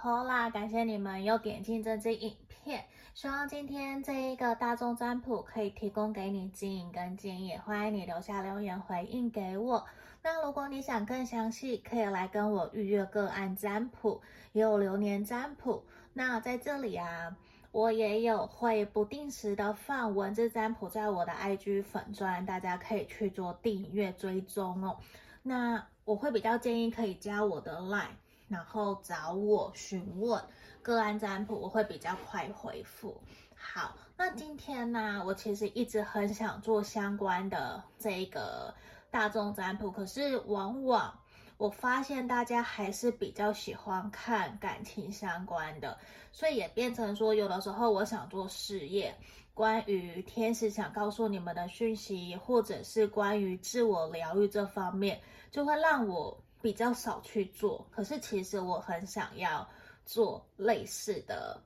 Pola，感谢你们又点进这支影片。希望今天这一个大众占卜可以提供给你指引跟建议，欢迎你留下留言回应给我。那如果你想更详细，可以来跟我预约个案占卜，也有流年占卜。那在这里啊，我也有会不定时的放文字占卜在我的 IG 粉专，大家可以去做订阅追踪哦。那我会比较建议可以加我的 Line，然后找我询问。个案占卜我会比较快回复。好，那今天呢，我其实一直很想做相关的这个大众占卜，可是往往我发现大家还是比较喜欢看感情相关的，所以也变成说，有的时候我想做事业，关于天使想告诉你们的讯息，或者是关于自我疗愈这方面，就会让我比较少去做。可是其实我很想要。做类似的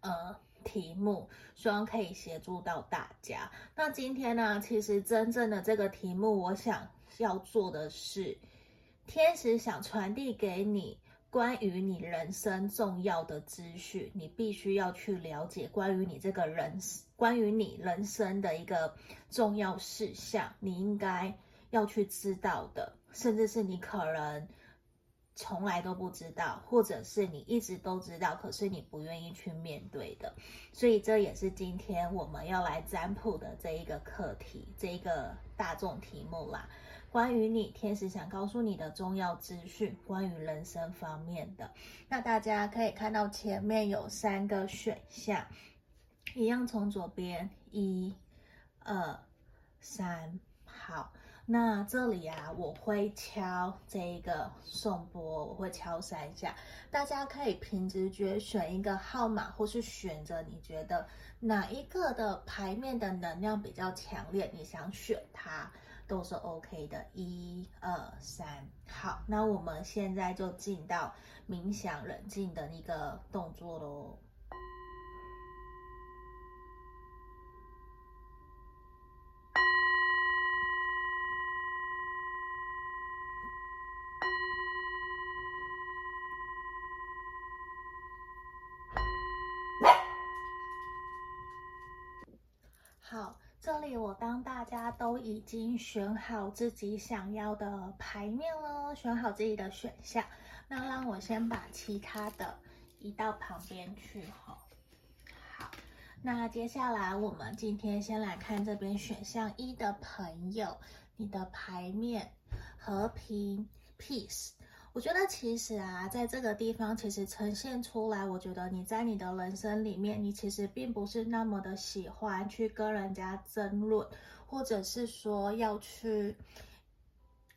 呃题目，希望可以协助到大家。那今天呢，其实真正的这个题目，我想要做的是，天使想传递给你关于你人生重要的资讯，你必须要去了解关于你这个人，关于你人生的一个重要事项，你应该要去知道的，甚至是你可能。从来都不知道，或者是你一直都知道，可是你不愿意去面对的，所以这也是今天我们要来占卜的这一个课题，这一个大众题目啦。关于你天使想告诉你的重要资讯，关于人生方面的，那大家可以看到前面有三个选项，一样从左边，一、二、三，好。那这里啊，我会敲这一个颂钵，我会敲三下，大家可以凭直觉选一个号码，或是选择你觉得哪一个的牌面的能量比较强烈，你想选它都是 OK 的。一、二、三，好，那我们现在就进到冥想冷静的一个动作喽。我当大家都已经选好自己想要的牌面了，选好自己的选项，那让我先把其他的移到旁边去哈。好，那接下来我们今天先来看这边选项一的朋友，你的牌面和平 peace。我觉得其实啊，在这个地方其实呈现出来，我觉得你在你的人生里面，你其实并不是那么的喜欢去跟人家争论，或者是说要去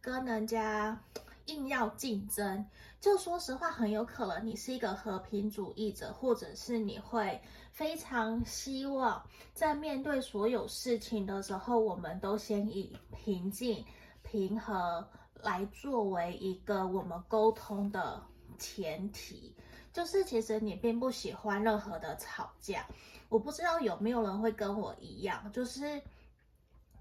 跟人家硬要竞争。就说实话，很有可能你是一个和平主义者，或者是你会非常希望在面对所有事情的时候，我们都先以平静、平和。来作为一个我们沟通的前提，就是其实你并不喜欢任何的吵架。我不知道有没有人会跟我一样，就是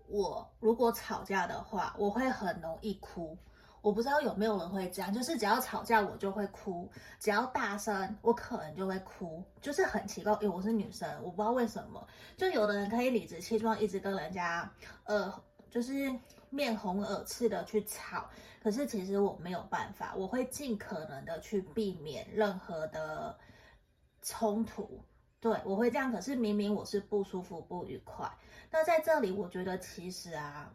我如果吵架的话，我会很容易哭。我不知道有没有人会这样，就是只要吵架我就会哭，只要大声我可能就会哭，就是很奇怪。因为我是女生，我不知道为什么，就有的人可以理直气壮一直跟人家，呃，就是。面红耳赤的去吵，可是其实我没有办法，我会尽可能的去避免任何的冲突。对，我会这样，可是明明我是不舒服、不愉快。那在这里，我觉得其实啊，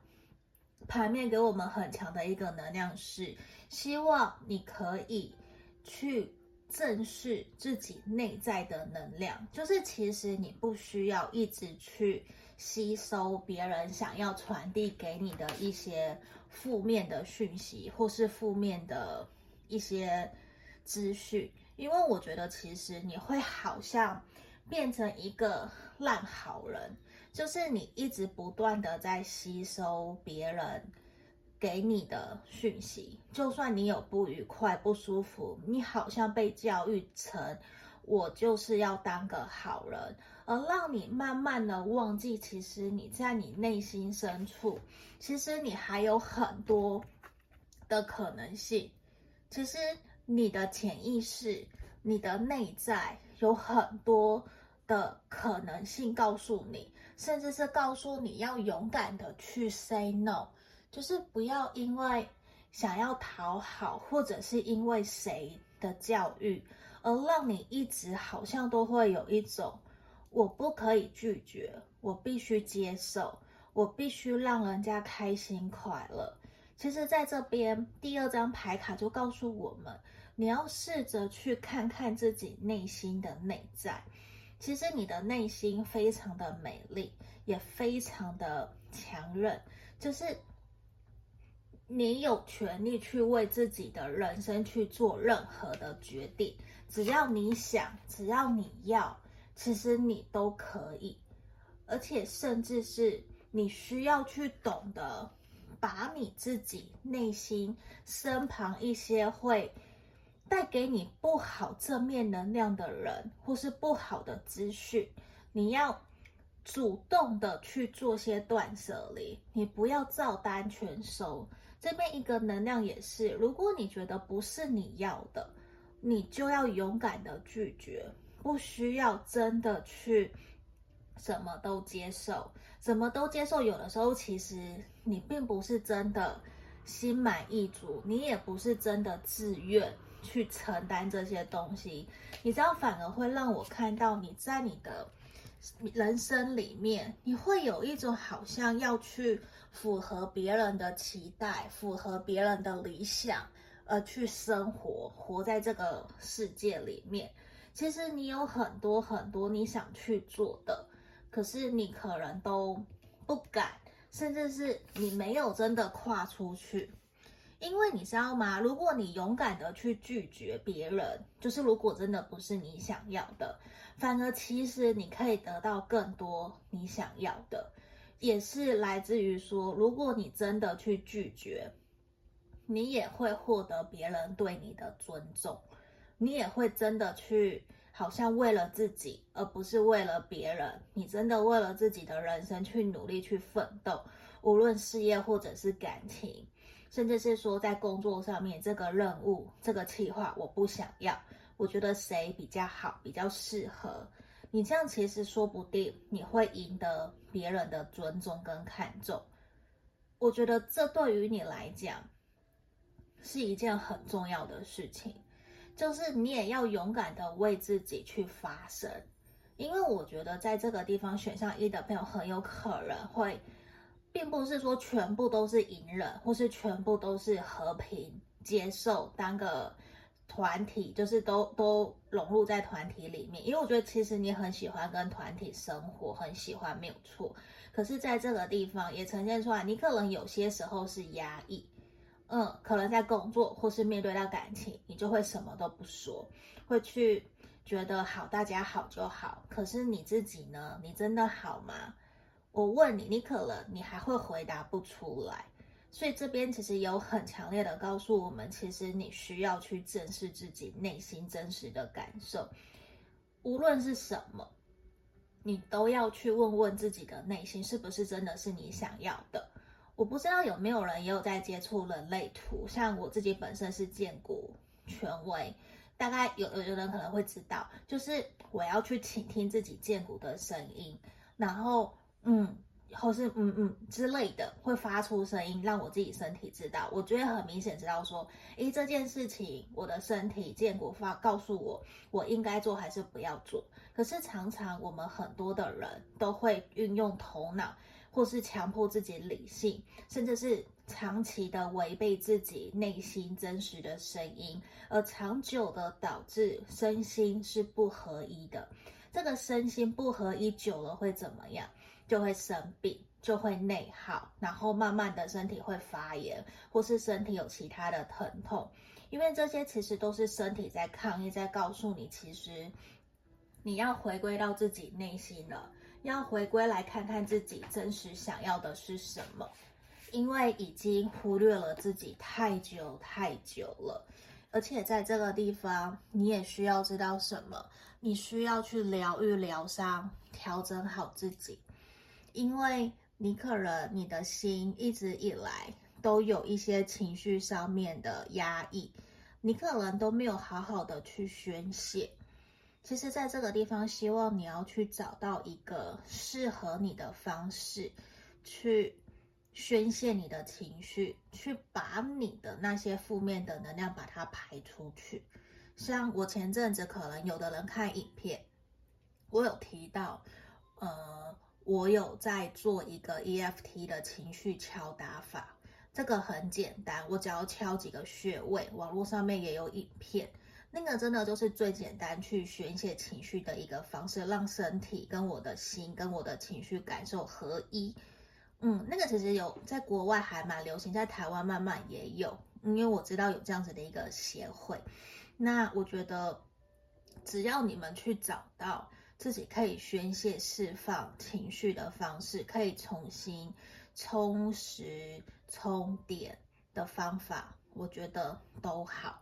牌面给我们很强的一个能量是，希望你可以去正视自己内在的能量，就是其实你不需要一直去。吸收别人想要传递给你的一些负面的讯息，或是负面的一些资讯，因为我觉得其实你会好像变成一个烂好人，就是你一直不断的在吸收别人给你的讯息，就算你有不愉快、不舒服，你好像被教育成我就是要当个好人。而让你慢慢的忘记，其实你在你内心深处，其实你还有很多的可能性。其实你的潜意识，你的内在有很多的可能性告诉你，甚至是告诉你要勇敢的去 say no，就是不要因为想要讨好，或者是因为谁的教育，而让你一直好像都会有一种我不可以拒绝，我必须接受，我必须让人家开心快乐。其实，在这边第二张牌卡就告诉我们，你要试着去看看自己内心的内在。其实，你的内心非常的美丽，也非常的强韧。就是你有权利去为自己的人生去做任何的决定，只要你想，只要你要，其实你都可以。而且，甚至是你需要去懂得。把你自己内心身旁一些会带给你不好正面能量的人，或是不好的资讯，你要主动的去做些断舍离，你不要照单全收。这边一个能量也是，如果你觉得不是你要的，你就要勇敢的拒绝，不需要真的去。什么都接受，什么都接受。有的时候，其实你并不是真的心满意足，你也不是真的自愿去承担这些东西。你这样，反而会让我看到你在你的人生里面，你会有一种好像要去符合别人的期待，符合别人的理想，而去生活，活在这个世界里面。其实你有很多很多你想去做的。可是你可能都不敢，甚至是你没有真的跨出去，因为你知道吗？如果你勇敢的去拒绝别人，就是如果真的不是你想要的，反而其实你可以得到更多你想要的，也是来自于说，如果你真的去拒绝，你也会获得别人对你的尊重，你也会真的去。好像为了自己，而不是为了别人。你真的为了自己的人生去努力去奋斗，无论事业或者是感情，甚至是说在工作上面，这个任务、这个计划，我不想要。我觉得谁比较好，比较适合你，这样其实说不定你会赢得别人的尊重跟看重。我觉得这对于你来讲是一件很重要的事情。就是你也要勇敢的为自己去发声，因为我觉得在这个地方选项一的朋友很有可能会，并不是说全部都是隐忍，或是全部都是和平接受，当个团体，就是都都融入在团体里面。因为我觉得其实你很喜欢跟团体生活，很喜欢没有错，可是在这个地方也呈现出来，你可能有些时候是压抑。嗯，可能在工作或是面对到感情，你就会什么都不说，会去觉得好，大家好就好。可是你自己呢？你真的好吗？我问你，你可能你还会回答不出来。所以这边其实有很强烈的告诉我们，其实你需要去正视自己内心真实的感受，无论是什么，你都要去问问自己的内心，是不是真的是你想要的。我不知道有没有人也有在接触人类图，像我自己本身是建骨权威，大概有有有人可能会知道，就是我要去倾听自己建骨的声音，然后嗯，或是嗯嗯之类的，会发出声音，让我自己身体知道，我觉得很明显知道说，诶，这件事情我的身体建骨发告诉我，我应该做还是不要做。可是常常我们很多的人都会运用头脑。或是强迫自己理性，甚至是长期的违背自己内心真实的声音，而长久的导致身心是不合一的。这个身心不合一久了会怎么样？就会生病，就会内耗，然后慢慢的身体会发炎，或是身体有其他的疼痛。因为这些其实都是身体在抗议，在告诉你，其实你要回归到自己内心了。要回归来看看自己真实想要的是什么，因为已经忽略了自己太久太久了，而且在这个地方，你也需要知道什么，你需要去疗愈、疗伤、调整好自己，因为你可能你的心一直以来都有一些情绪上面的压抑，你可能都没有好好的去宣泄。其实，在这个地方，希望你要去找到一个适合你的方式，去宣泄你的情绪，去把你的那些负面的能量把它排出去。像我前阵子可能有的人看影片，我有提到，呃，我有在做一个 EFT 的情绪敲打法，这个很简单，我只要敲几个穴位，网络上面也有影片。那个真的就是最简单去宣泄情绪的一个方式，让身体跟我的心跟我的情绪感受合一。嗯，那个其实有在国外还蛮流行，在台湾慢慢也有，因为我知道有这样子的一个协会。那我觉得，只要你们去找到自己可以宣泄释放情绪的方式，可以重新充实充电的方法，我觉得都好。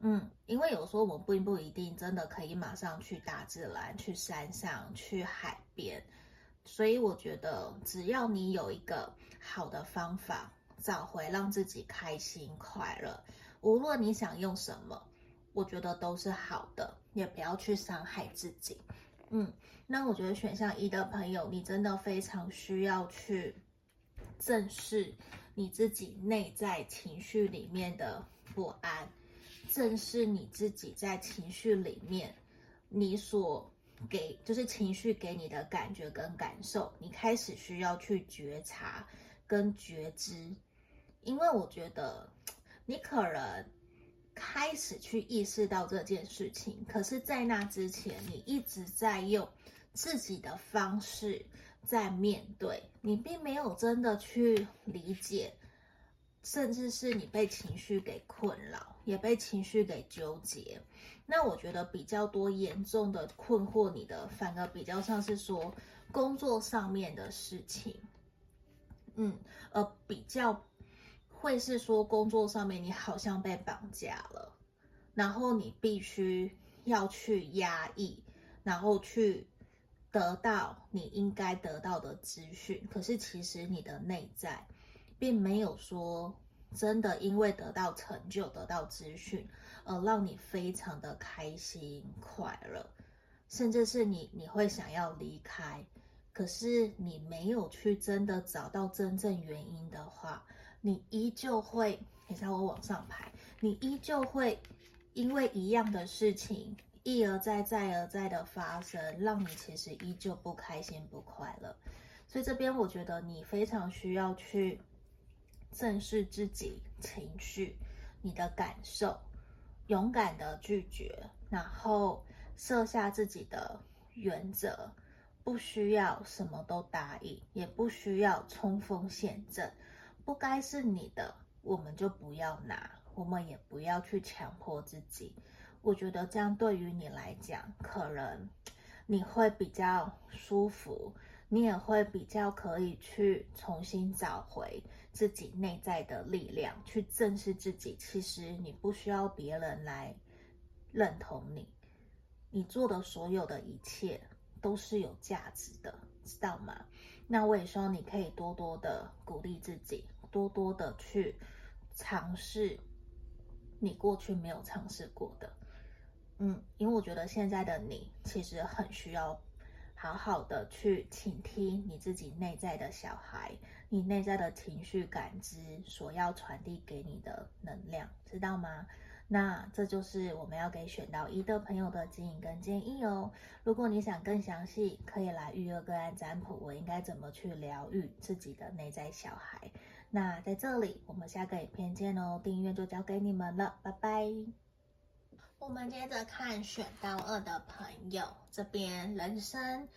嗯，因为有时候我们并不一定真的可以马上去大自然、去山上、去海边，所以我觉得只要你有一个好的方法，找回让自己开心快乐，无论你想用什么，我觉得都是好的，也不要去伤害自己。嗯，那我觉得选项一的朋友，你真的非常需要去正视你自己内在情绪里面的不安。正是你自己在情绪里面，你所给就是情绪给你的感觉跟感受，你开始需要去觉察跟觉知，因为我觉得你可能开始去意识到这件事情，可是，在那之前，你一直在用自己的方式在面对，你并没有真的去理解。甚至是你被情绪给困扰，也被情绪给纠结。那我觉得比较多严重的困惑你的，反而比较像是说工作上面的事情，嗯，而比较会是说工作上面你好像被绑架了，然后你必须要去压抑，然后去得到你应该得到的资讯。可是其实你的内在。并没有说真的，因为得到成就、得到资讯，而让你非常的开心快乐，甚至是你你会想要离开，可是你没有去真的找到真正原因的话，你依旧会，你看我往上排，你依旧会因为一样的事情一而再、再而再的发生，让你其实依旧不开心不快乐。所以这边我觉得你非常需要去。正视自己情绪，你的感受，勇敢的拒绝，然后设下自己的原则，不需要什么都答应，也不需要冲锋陷阵，不该是你的，我们就不要拿，我们也不要去强迫自己。我觉得这样对于你来讲，可能你会比较舒服。你也会比较可以去重新找回自己内在的力量，去正视自己。其实你不需要别人来认同你，你做的所有的一切都是有价值的，知道吗？那我也希望你可以多多的鼓励自己，多多的去尝试你过去没有尝试过的。嗯，因为我觉得现在的你其实很需要。好好的去倾听你自己内在的小孩，你内在的情绪感知所要传递给你的能量，知道吗？那这就是我们要给选到一的朋友的指引跟建议哦。如果你想更详细，可以来预约个案占卜，我应该怎么去疗愈自己的内在小孩？那在这里，我们下个影片见哦。订阅就交给你们了，拜拜。我们接着看选到二的朋友这边，人生，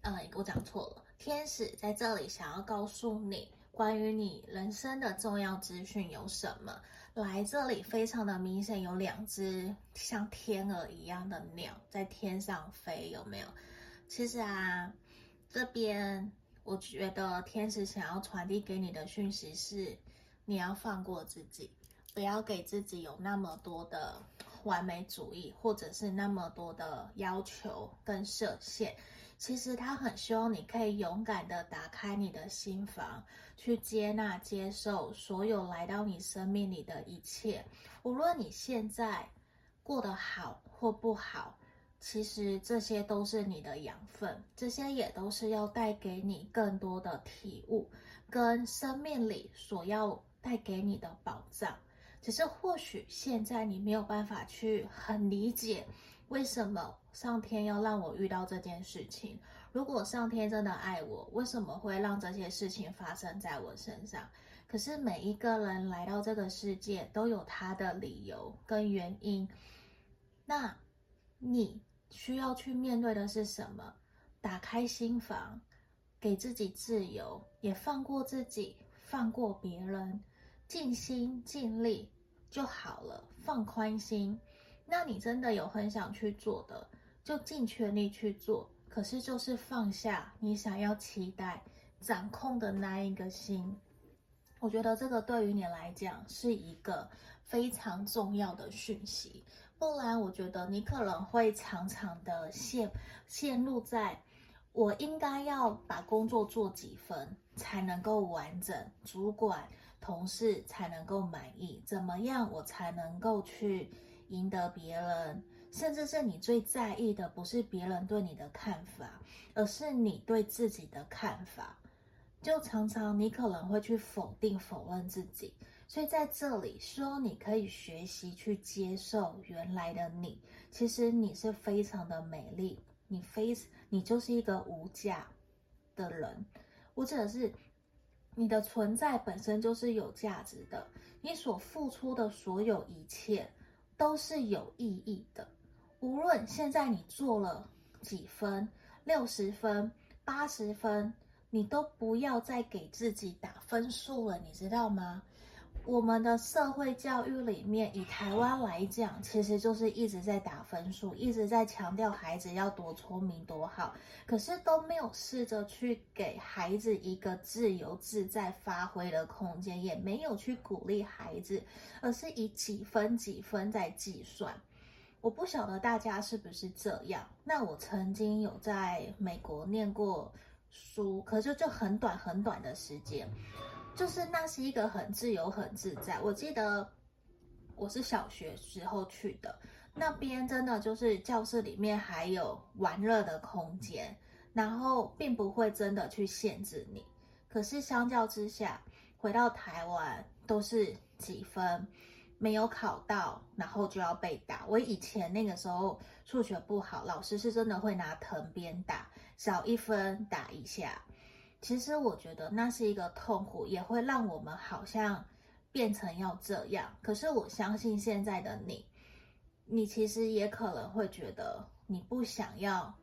呃，我讲错了，天使在这里想要告诉你关于你人生的重要资讯有什么？来这里非常的明显，有两只像天鹅一样的鸟在天上飞，有没有？其实啊，这边我觉得天使想要传递给你的讯息是，你要放过自己，不要给自己有那么多的。完美主义，或者是那么多的要求跟设限。其实他很希望你可以勇敢的打开你的心房，去接纳、接受所有来到你生命里的一切。无论你现在过得好或不好，其实这些都是你的养分，这些也都是要带给你更多的体悟，跟生命里所要带给你的宝藏。只是或许现在你没有办法去很理解。为什么上天要让我遇到这件事情？如果上天真的爱我，为什么会让这些事情发生在我身上？可是每一个人来到这个世界都有他的理由跟原因。那你需要去面对的是什么？打开心房，给自己自由，也放过自己，放过别人，尽心尽力就好了，放宽心。那你真的有很想去做的，就尽全力去做。可是就是放下你想要期待、掌控的那一个心。我觉得这个对于你来讲是一个非常重要的讯息。不然，我觉得你可能会常常的陷陷入在，我应该要把工作做几分才能够完整，主管、同事才能够满意，怎么样我才能够去。赢得别人，甚至是你最在意的，不是别人对你的看法，而是你对自己的看法。就常常你可能会去否定、否认自己。所以在这里，说你可以学习去接受原来的你。其实你是非常的美丽，你非你就是一个无价的人。或者是你的存在本身就是有价值的，你所付出的所有一切。都是有意义的，无论现在你做了几分，六十分、八十分，你都不要再给自己打分数了，你知道吗？我们的社会教育里面，以台湾来讲，其实就是一直在打分数，一直在强调孩子要多聪明多好，可是都没有试着去给孩子一个自由自在发挥的空间，也没有去鼓励孩子，而是以几分几分在计算。我不晓得大家是不是这样。那我曾经有在美国念过书，可是就很短很短的时间。就是那是一个很自由、很自在。我记得我是小学时候去的，那边真的就是教室里面还有玩乐的空间，然后并不会真的去限制你。可是相较之下，回到台湾都是几分，没有考到，然后就要被打。我以前那个时候数学不好，老师是真的会拿藤鞭打，少一分打一下。其实我觉得那是一个痛苦，也会让我们好像变成要这样。可是我相信现在的你，你其实也可能会觉得你不想要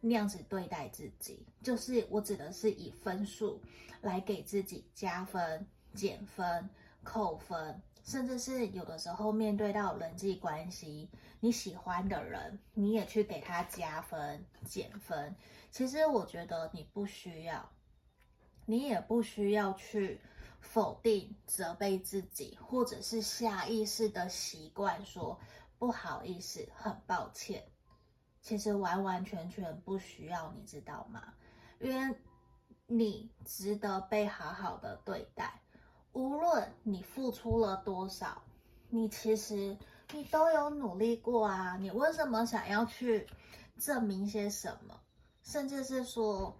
那样子对待自己。就是我指的是以分数来给自己加分、减分、扣分，甚至是有的时候面对到人际关系，你喜欢的人，你也去给他加分、减分。其实我觉得你不需要。你也不需要去否定、责备自己，或者是下意识的习惯说不好意思、很抱歉。其实完完全全不需要，你知道吗？因为你值得被好好的对待，无论你付出了多少，你其实你都有努力过啊。你为什么想要去证明些什么？甚至是说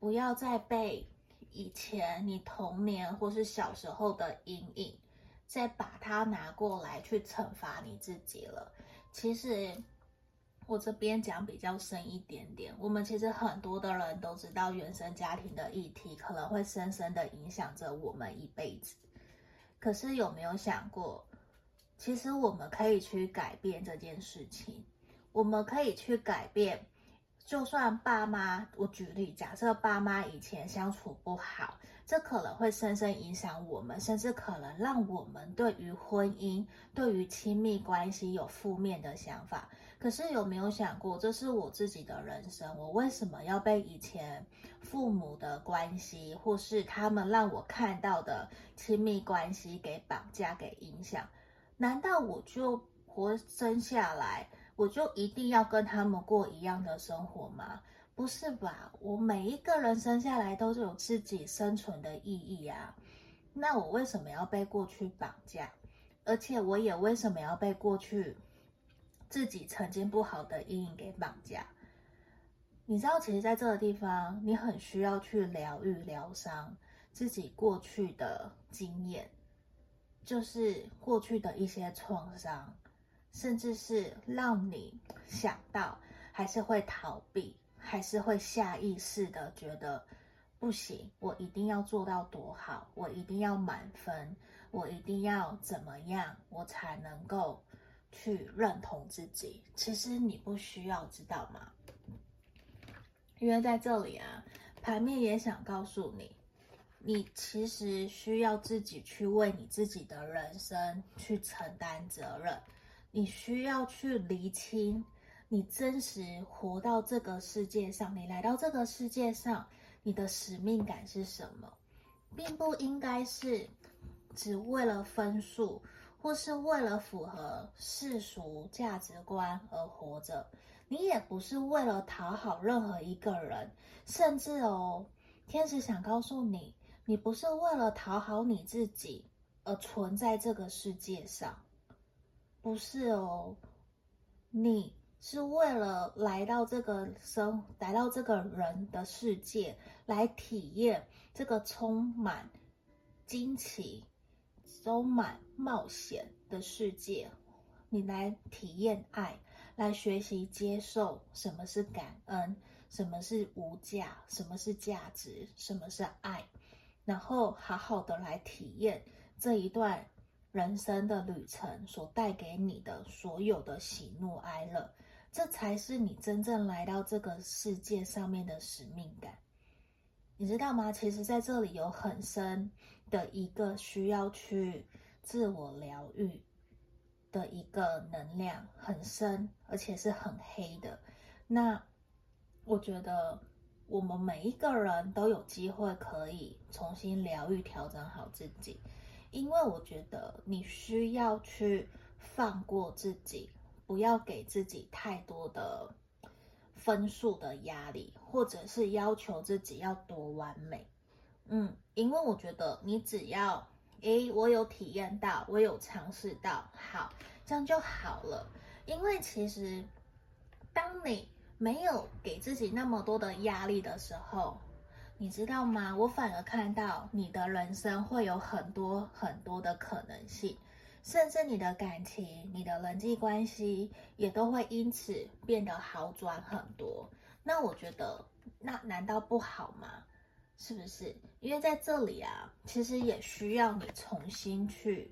不要再被。以前你童年或是小时候的阴影，再把它拿过来去惩罚你自己了。其实我这边讲比较深一点点，我们其实很多的人都知道原生家庭的议题可能会深深的影响着我们一辈子。可是有没有想过，其实我们可以去改变这件事情，我们可以去改变。就算爸妈，我举例，假设爸妈以前相处不好，这可能会深深影响我们，甚至可能让我们对于婚姻、对于亲密关系有负面的想法。可是有没有想过，这是我自己的人生，我为什么要被以前父母的关系，或是他们让我看到的亲密关系给绑架、给影响？难道我就活生下来，我就一定要跟他们过一样的生活吗？不是吧？我每一个人生下来都是有自己生存的意义啊。那我为什么要被过去绑架？而且我也为什么要被过去自己曾经不好的阴影给绑架？你知道，其实在这个地方，你很需要去疗愈、疗伤自己过去的经验。就是过去的一些创伤，甚至是让你想到，还是会逃避，还是会下意识的觉得不行，我一定要做到多好，我一定要满分，我一定要怎么样，我才能够去认同自己。其实你不需要知道吗？因为在这里啊，牌面也想告诉你。你其实需要自己去为你自己的人生去承担责任，你需要去厘清你真实活到这个世界上，你来到这个世界上，你的使命感是什么，并不应该是只为了分数，或是为了符合世俗价值观而活着，你也不是为了讨好任何一个人，甚至哦，天使想告诉你。你不是为了讨好你自己而存在这个世界上，不是哦，你是为了来到这个生，来到这个人的世界，来体验这个充满惊奇、充满冒险的世界。你来体验爱，来学习接受什么是感恩，什么是无价，什么是价值，什么是爱。然后好好的来体验这一段人生的旅程所带给你的所有的喜怒哀乐，这才是你真正来到这个世界上面的使命感。你知道吗？其实在这里有很深的一个需要去自我疗愈的一个能量，很深，而且是很黑的。那我觉得。我们每一个人都有机会可以重新疗愈、调整好自己，因为我觉得你需要去放过自己，不要给自己太多的分数的压力，或者是要求自己要多完美。嗯，因为我觉得你只要，诶，我有体验到，我有尝试到，好，这样就好了。因为其实当你没有给自己那么多的压力的时候，你知道吗？我反而看到你的人生会有很多很多的可能性，甚至你的感情、你的人际关系也都会因此变得好转很多。那我觉得，那难道不好吗？是不是？因为在这里啊，其实也需要你重新去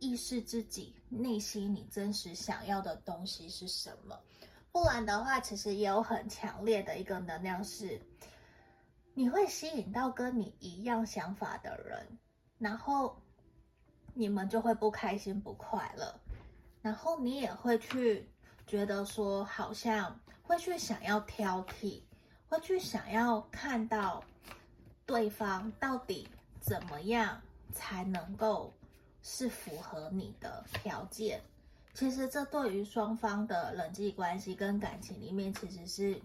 意识自己内心你真实想要的东西是什么。不然的话，其实也有很强烈的一个能量是，你会吸引到跟你一样想法的人，然后你们就会不开心、不快乐，然后你也会去觉得说，好像会去想要挑剔，会去想要看到对方到底怎么样才能够是符合你的条件。其实这对于双方的人际关系跟感情里面，其实是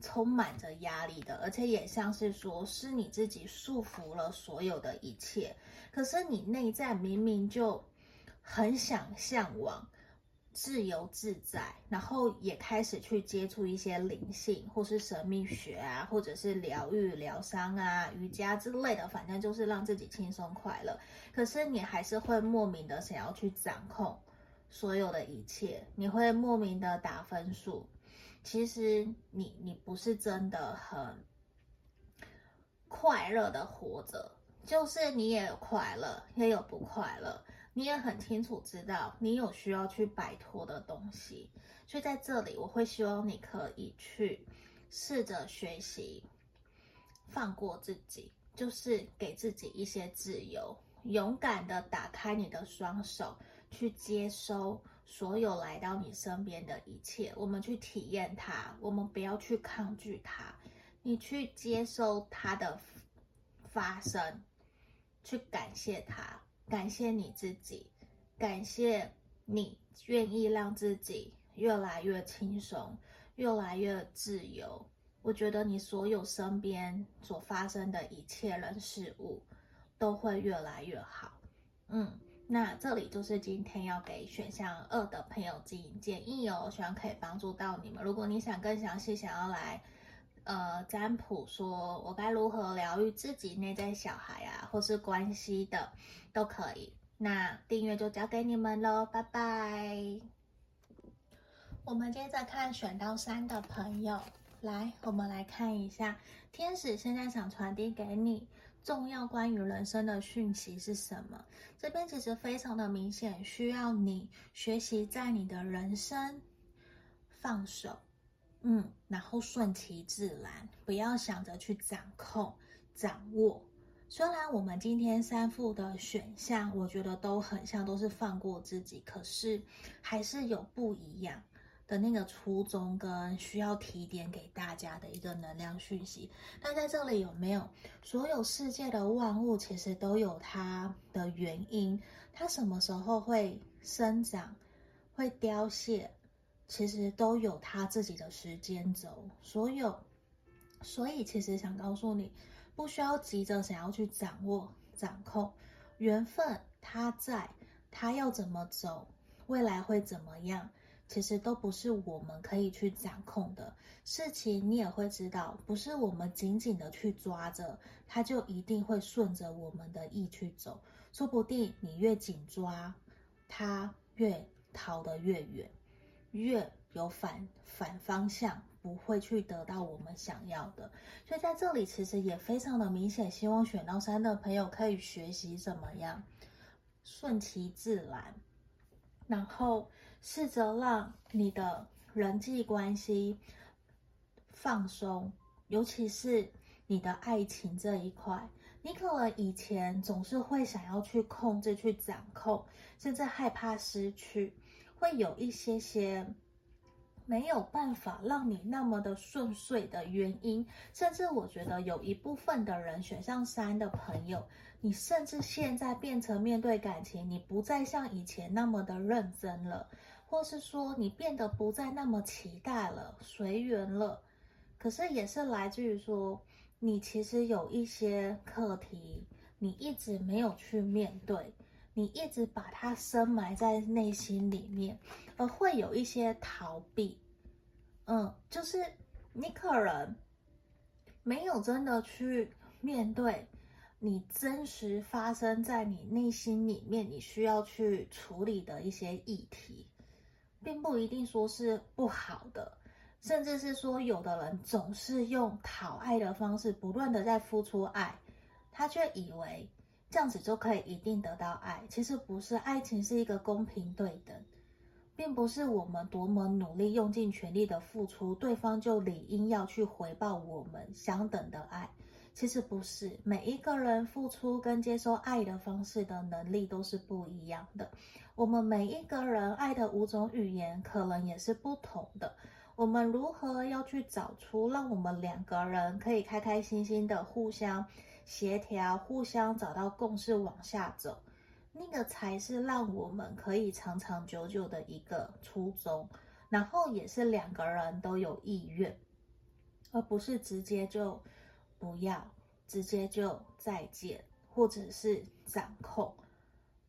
充满着压力的，而且也像是说，是你自己束缚了所有的一切。可是你内在明明就很想向往自由自在，然后也开始去接触一些灵性或是神秘学啊，或者是疗愈、疗伤啊、瑜伽之类的，反正就是让自己轻松快乐。可是你还是会莫名的想要去掌控。所有的一切，你会莫名的打分数。其实你你不是真的很快乐的活着，就是你也有快乐，也有不快乐。你也很清楚知道你有需要去摆脱的东西。所以在这里，我会希望你可以去试着学习放过自己，就是给自己一些自由，勇敢的打开你的双手。去接收所有来到你身边的一切，我们去体验它，我们不要去抗拒它。你去接收它的发生，去感谢它，感谢你自己，感谢你愿意让自己越来越轻松，越来越自由，我觉得你所有身边所发生的一切人事物都会越来越好。嗯，那这里就是今天要给选项二的朋友指引建议哦，希望可以帮助到你们。如果你想更详细，想要来。呃，占卜说我该如何疗愈自己内在小孩啊，或是关系的，都可以。那订阅就交给你们喽，拜拜。我们接着看选到三的朋友，来，我们来看一下天使现在想传递给你重要关于人生的讯息是什么？这边其实非常的明显，需要你学习在你的人生放手。嗯，然后顺其自然，不要想着去掌控、掌握。虽然我们今天三副的选项，我觉得都很像，都是放过自己，可是还是有不一样的那个初衷跟需要提点给大家的一个能量讯息。那在这里有没有？所有世界的万物其实都有它的原因，它什么时候会生长、会凋谢？其实都有他自己的时间轴，所有，所以其实想告诉你，不需要急着想要去掌握、掌控缘分，他在，他要怎么走，未来会怎么样，其实都不是我们可以去掌控的事情。你也会知道，不是我们紧紧的去抓着，他就一定会顺着我们的意去走。说不定你越紧抓，他越逃得越远。越有反反方向，不会去得到我们想要的。所以在这里其实也非常的明显，希望选到三的朋友可以学习怎么样顺其自然，然后试着让你的人际关系放松，尤其是你的爱情这一块，你可能以前总是会想要去控制、去掌控，甚至害怕失去。会有一些些没有办法让你那么的顺遂的原因，甚至我觉得有一部分的人选上三的朋友，你甚至现在变成面对感情，你不再像以前那么的认真了，或是说你变得不再那么期待了，随缘了。可是也是来自于说，你其实有一些课题，你一直没有去面对。你一直把它深埋在内心里面，而会有一些逃避，嗯，就是你可能没有真的去面对你真实发生在你内心里面，你需要去处理的一些议题，并不一定说是不好的，甚至是说有的人总是用讨爱的方式不断的在付出爱，他却以为。这样子就可以一定得到爱，其实不是，爱情是一个公平对等，并不是我们多么努力用尽全力的付出，对方就理应要去回报我们相等的爱。其实不是，每一个人付出跟接受爱的方式的能力都是不一样的。我们每一个人爱的五种语言可能也是不同的。我们如何要去找出让我们两个人可以开开心心的互相协调，互相找到共识，往下走，那个才是让我们可以长长久久的一个初衷。然后也是两个人都有意愿，而不是直接就不要，直接就再见，或者是掌控。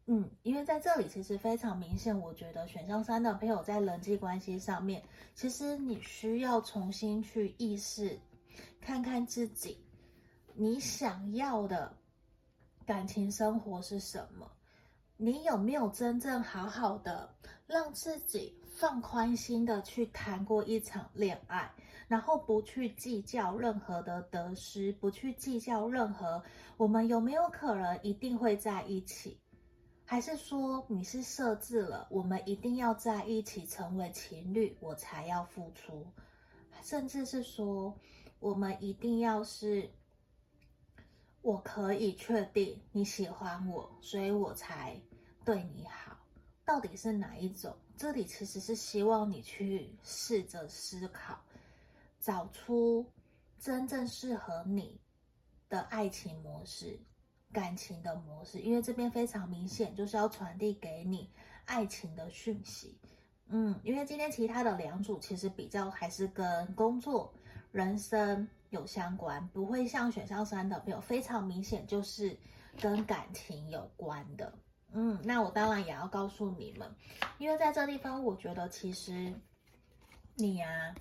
嗯，因为在这里其实非常明显，我觉得选项三的朋友在人际关系上面，其实你需要重新去意识，看看自己。你想要的感情生活是什么？你有没有真正好好的让自己放宽心的去谈过一场恋爱，然后不去计较任何的得失，不去计较任何我们有没有可能一定会在一起？还是说你是设置了我们一定要在一起成为情侣，我才要付出？甚至是说我们一定要是？我可以确定你喜欢我，所以我才对你好。到底是哪一种？这里其实是希望你去试着思考，找出真正适合你的爱情模式、感情的模式。因为这边非常明显，就是要传递给你爱情的讯息。嗯，因为今天其他的两组其实比较还是跟工作、人生有相关，不会像选项三的朋友非常明显就是跟感情有关的。嗯，那我当然也要告诉你们，因为在这地方，我觉得其实你呀、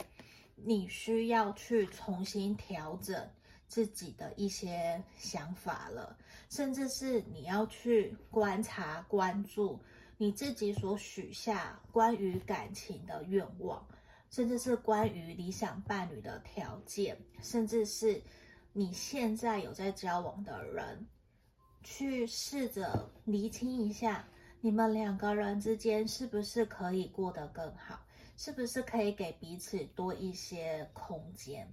你需要去重新调整自己的一些想法了，甚至是你要去观察、关注你自己所许下关于感情的愿望，甚至是关于理想伴侣的条件，甚至是你现在有在交往的人。去试着厘清一下，你们两个人之间是不是可以过得更好？是不是可以给彼此多一些空间？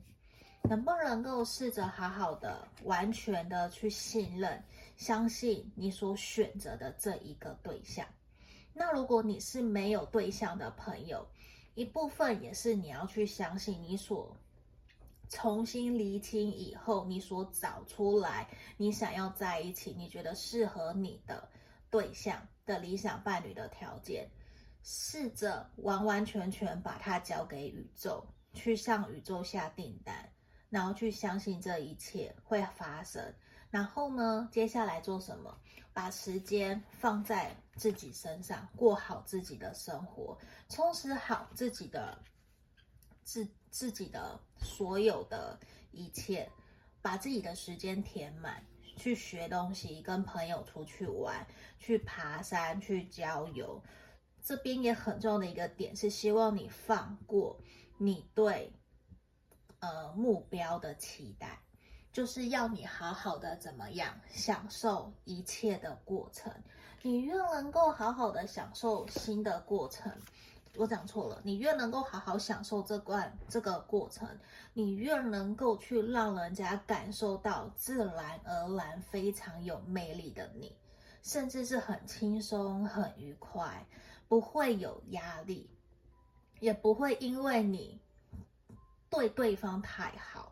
能不能够试着好好的、完全的去信任、相信你所选择的这一个对象？那如果你是没有对象的朋友，一部分也是你要去相信你所。重新厘清以后，你所找出来，你想要在一起，你觉得适合你的对象的理想伴侣的条件，试着完完全全把它交给宇宙，去向宇宙下订单，然后去相信这一切会发生。然后呢，接下来做什么？把时间放在自己身上，过好自己的生活，充实好自己的自。自己的所有的一切，把自己的时间填满，去学东西，跟朋友出去玩，去爬山，去郊游。这边也很重要的一个点是，希望你放过你对呃目标的期待，就是要你好好的怎么样享受一切的过程。你越能够好好的享受新的过程。我讲错了，你越能够好好享受这段这个过程，你越能够去让人家感受到自然而然非常有魅力的你，甚至是很轻松很愉快，不会有压力，也不会因为你对对方太好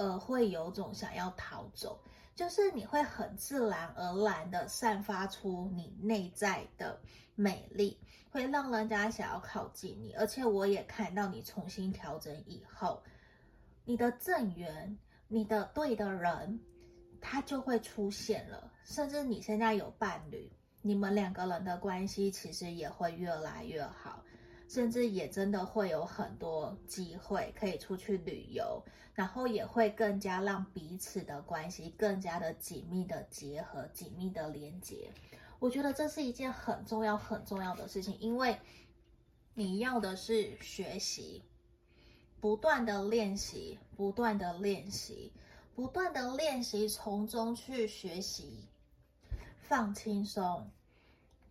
而会有种想要逃走，就是你会很自然而然的散发出你内在的美丽。会让人家想要靠近你，而且我也看到你重新调整以后，你的正缘，你的对的人，他就会出现了。甚至你现在有伴侣，你们两个人的关系其实也会越来越好，甚至也真的会有很多机会可以出去旅游，然后也会更加让彼此的关系更加的紧密的结合，紧密的连接。我觉得这是一件很重要、很重要的事情，因为你要的是学习，不断的练习，不断的练习，不断的练习，从中去学习，放轻松，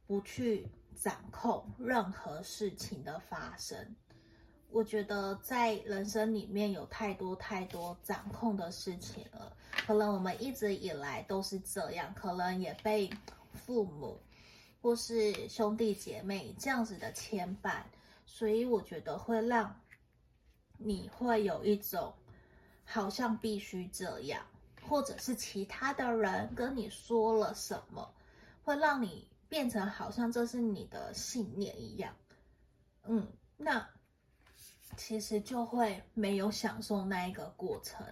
不去掌控任何事情的发生。我觉得在人生里面有太多太多掌控的事情了，可能我们一直以来都是这样，可能也被。父母或是兄弟姐妹这样子的牵绊，所以我觉得会让你会有一种好像必须这样，或者是其他的人跟你说了什么，会让你变成好像这是你的信念一样。嗯，那其实就会没有享受那一个过程。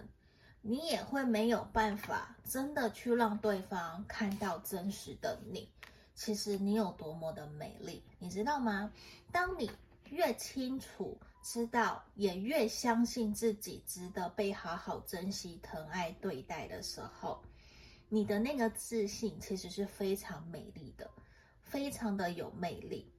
你也会没有办法真的去让对方看到真实的你。其实你有多么的美丽，你知道吗？当你越清楚知道，也越相信自己值得被好好珍惜、疼爱对待的时候，你的那个自信其实是非常美丽的，非常的有魅力。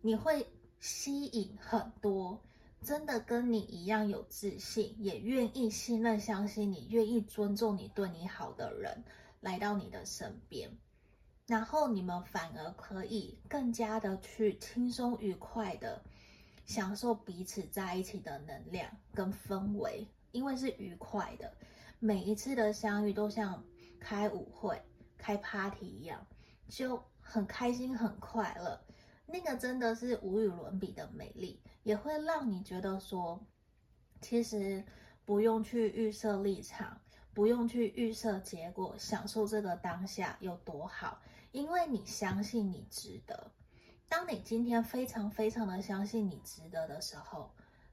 你会吸引很多。真的跟你一样有自信，也愿意信任、相信你，愿意尊重你、对你好的人来到你的身边，然后你们反而可以更加的去轻松愉快的享受彼此在一起的能量跟氛围，因为是愉快的。每一次的相遇都像开舞会、开 party 一样，就很开心、很快乐。那个真的是无与伦比的美丽，也会让你觉得说，其实不用去预设立场，不用去预设结果，享受这个当下有多好，因为你相信你值得，当你今天非常非常的相信你值得的时候，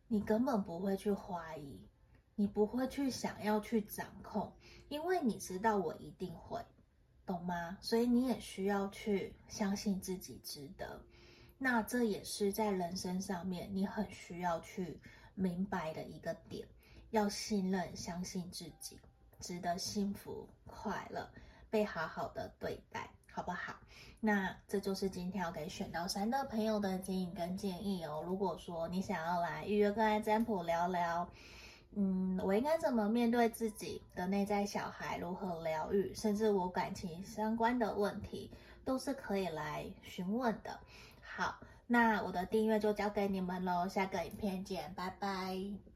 你根本不会去怀疑，你不会去想要去掌控，因为你知道我一定会，懂吗？所以你也需要去相信自己值得。那这也是在人生上面你很需要去明白的一个点，要信任、相信自己，值得幸福、快乐，被好好的对待，好不好？那这就是今天要给选到三的朋友的建议跟建议哦。如果说你想要来预约个案占卜聊聊，嗯，我应该怎么面对自己的内在小孩，如何疗愈，甚至我感情相关的问题，都是可以来询问的。好，那我的订阅就交给你们喽，下个影片见，拜拜。